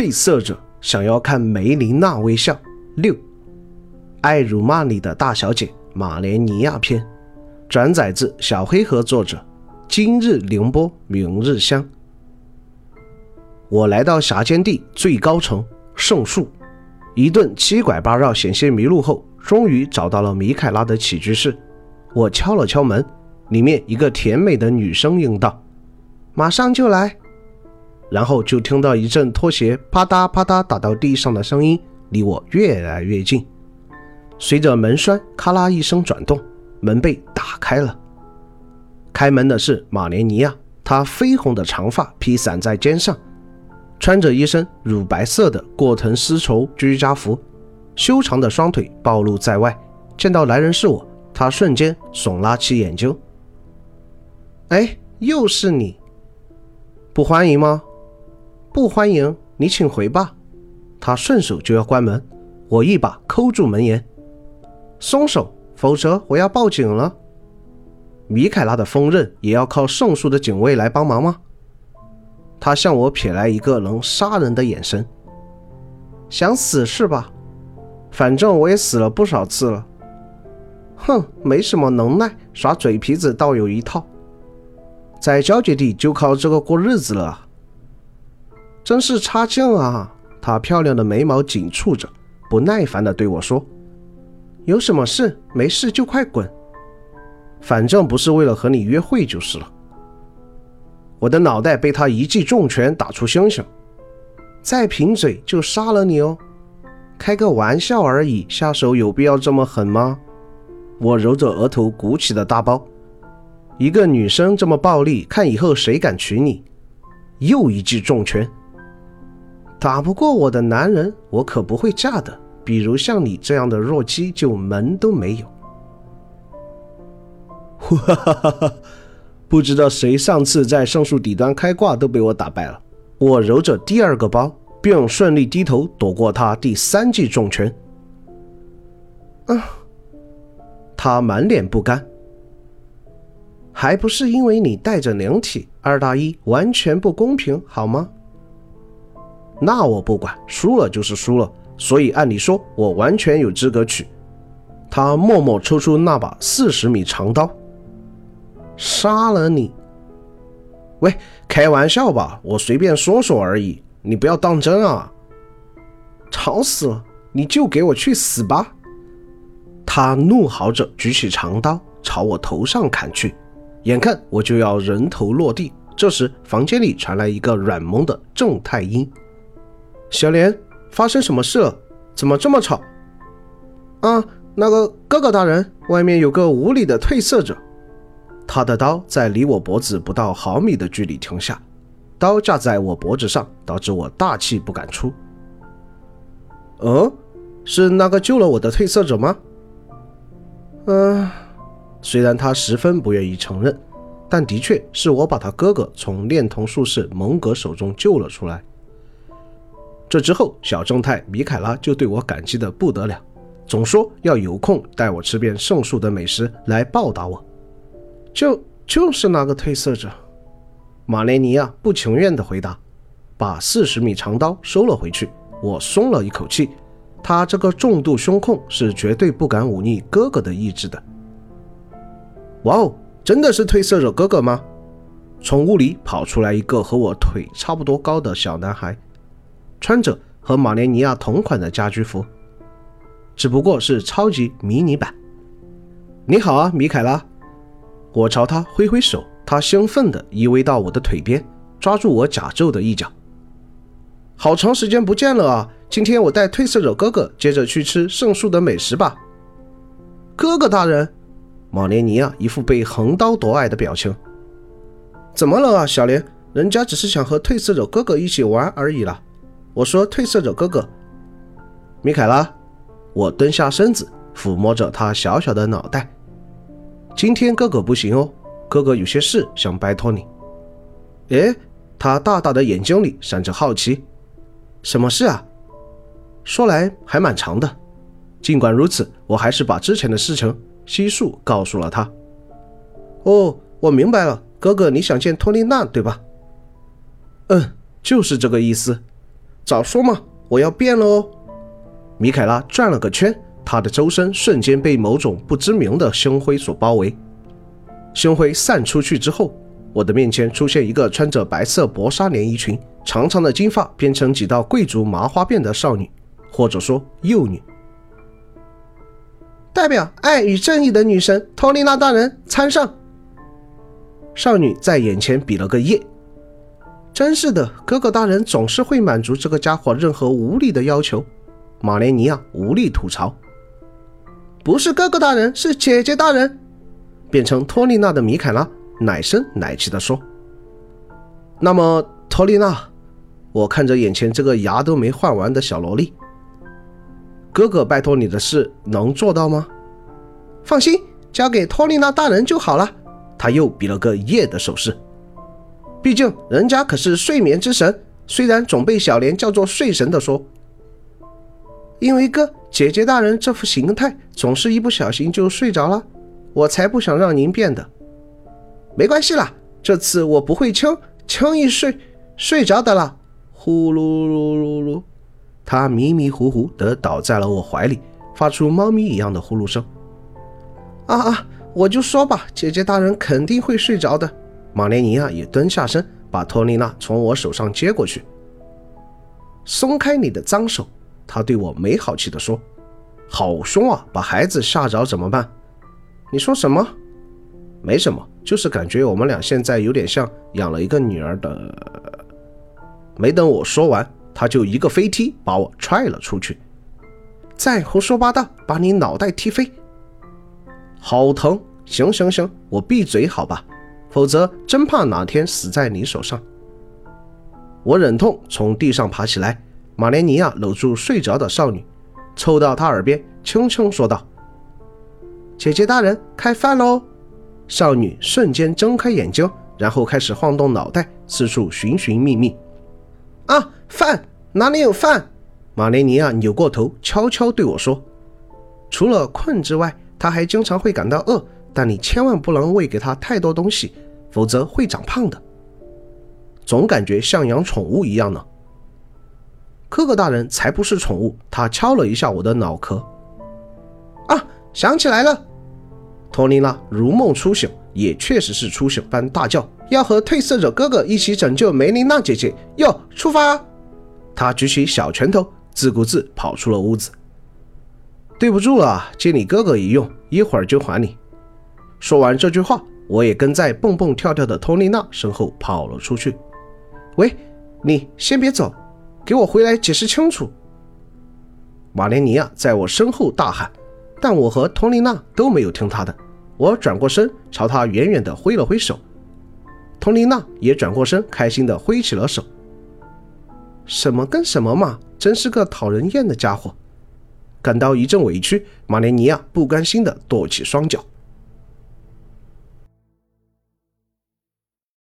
褪色者想要看梅琳娜微笑。六，爱辱骂你的大小姐马莲尼亚篇，转载自小黑盒作者。今日凌波，明日香。我来到峡间地最高层圣树，一顿七拐八绕，险些迷路后，终于找到了米凯拉的起居室。我敲了敲门，里面一个甜美的女声应道：“马上就来。”然后就听到一阵拖鞋啪嗒啪嗒打到地上的声音，离我越来越近。随着门栓咔啦一声转动，门被打开了。开门的是马莲尼亚，她绯红的长发披散在肩上。穿着一身乳白色的过藤丝绸居家服，修长的双腿暴露在外。见到来人是我，他瞬间耸拉起眼睛。哎，又是你？不欢迎吗？不欢迎，你请回吧。他顺手就要关门，我一把扣住门沿，松手，否则我要报警了。米凯拉的锋刃也要靠圣树的警卫来帮忙吗？他向我瞥来一个能杀人的眼神，想死是吧？反正我也死了不少次了。哼，没什么能耐，耍嘴皮子倒有一套。在交界地就靠这个过日子了，真是差劲啊！她漂亮的眉毛紧蹙着，不耐烦地对我说：“有什么事？没事就快滚，反正不是为了和你约会就是了。”我的脑袋被他一记重拳打出星星，再贫嘴就杀了你哦！开个玩笑而已，下手有必要这么狠吗？我揉着额头鼓起的大包，一个女生这么暴力，看以后谁敢娶你？又一记重拳，打不过我的男人，我可不会嫁的。比如像你这样的弱鸡，就门都没有。哈哈哈哈！不知道谁上次在圣树底端开挂都被我打败了。我揉着第二个包，并顺利低头躲过他第三记重拳。啊！他满脸不甘，还不是因为你带着灵体，二大一完全不公平，好吗？那我不管，输了就是输了。所以按理说，我完全有资格娶。他默默抽出那把四十米长刀。杀了你！喂，开玩笑吧，我随便说说而已，你不要当真啊！吵死了，你就给我去死吧！他怒嚎着举起长刀朝我头上砍去，眼看我就要人头落地，这时房间里传来一个软萌的正太音：“小莲，发生什么事了？怎么这么吵？”啊，那个哥哥大人，外面有个无礼的褪色者。他的刀在离我脖子不到毫米的距离停下，刀架在我脖子上，导致我大气不敢出。嗯，是那个救了我的褪色者吗？嗯，虽然他十分不愿意承认，但的确是我把他哥哥从恋童术士蒙格手中救了出来。这之后，小正太米凯拉就对我感激的不得了，总说要有空带我吃遍圣树的美食来报答我。就就是那个褪色者，马雷尼亚不情愿地回答，把四十米长刀收了回去。我松了一口气，他这个重度胸控是绝对不敢忤逆哥哥的意志的。哇哦，真的是褪色者哥哥吗？从屋里跑出来一个和我腿差不多高的小男孩，穿着和马连尼亚同款的家居服，只不过是超级迷你版。你好啊，米凯拉。我朝他挥挥手，他兴奋地依偎到我的腿边，抓住我甲胄的一角。好长时间不见了啊！今天我带褪色者哥哥接着去吃圣树的美食吧。哥哥大人，马莲尼亚一副被横刀夺爱的表情。怎么了啊，小莲？人家只是想和褪色者哥哥一起玩而已啦。我说褪色者哥哥，米凯拉。我蹲下身子，抚摸着他小小的脑袋。今天哥哥不行哦，哥哥有些事想拜托你。哎，他大大的眼睛里闪着好奇，什么事啊？说来还蛮长的。尽管如此，我还是把之前的事情悉数告诉了他。哦，我明白了，哥哥你想见托丽娜对吧？嗯，就是这个意思。早说嘛，我要变了哦！米凯拉转了个圈，他的周身瞬间被某种不知名的凶灰所包围。凶灰散出去之后，我的面前出现一个穿着白色薄纱连衣裙、长长的金发编成几道贵族麻花辫的少女，或者说幼女。代表爱与正义的女神托丽娜大人参上。少女在眼前比了个耶。真是的，哥哥大人总是会满足这个家伙任何无理的要求。马莲尼亚无力吐槽：“不是哥哥大人，是姐姐大人。”变成托丽娜的米凯拉奶声奶气地说：“那么，托丽娜，我看着眼前这个牙都没换完的小萝莉，哥哥拜托你的事能做到吗？放心，交给托丽娜大人就好了。”他又比了个耶的手势。毕竟人家可是睡眠之神，虽然总被小莲叫做睡神的说。因为哥姐姐大人这副形态，总是一不小心就睡着了，我才不想让您变的。没关系啦，这次我不会轻轻易睡睡着的啦。呼噜噜噜噜，他迷迷糊糊的倒在了我怀里，发出猫咪一样的呼噜声。啊啊，我就说吧，姐姐大人肯定会睡着的。马莲尼亚也蹲下身，把托丽娜从我手上接过去。松开你的脏手，他对我没好气地说：“好凶啊！把孩子吓着怎么办？”你说什么？没什么，就是感觉我们俩现在有点像养了一个女儿的。没等我说完，他就一个飞踢把我踹了出去。再胡说八道，把你脑袋踢飞！好疼！行行行，我闭嘴好吧。否则，真怕哪天死在你手上。我忍痛从地上爬起来，马莲尼亚搂住睡着的少女，凑到她耳边轻轻说道：“姐姐大人，开饭喽！”少女瞬间睁开眼睛，然后开始晃动脑袋，四处寻寻觅觅。“啊，饭哪里有饭？”马莲尼亚扭过头，悄悄对我说：“除了困之外，她还经常会感到饿。”但你千万不能喂给他太多东西，否则会长胖的。总感觉像养宠物一样呢。哥哥大人才不是宠物。他敲了一下我的脑壳。啊，想起来了！托尼娜如梦初醒，也确实是初醒般大叫：“要和褪色者哥哥一起拯救梅琳娜姐姐！”哟，出发！他举起小拳头，自顾自跑出了屋子。对不住了，借你哥哥一用，一会儿就还你。说完这句话，我也跟在蹦蹦跳跳的托丽娜身后跑了出去。喂，你先别走，给我回来解释清楚！马莲尼亚在我身后大喊，但我和托丽娜都没有听他的。我转过身，朝他远远地挥了挥手。托丽娜也转过身，开心地挥起了手。什么跟什么嘛，真是个讨人厌的家伙！感到一阵委屈，马莲尼亚不甘心地跺起双脚。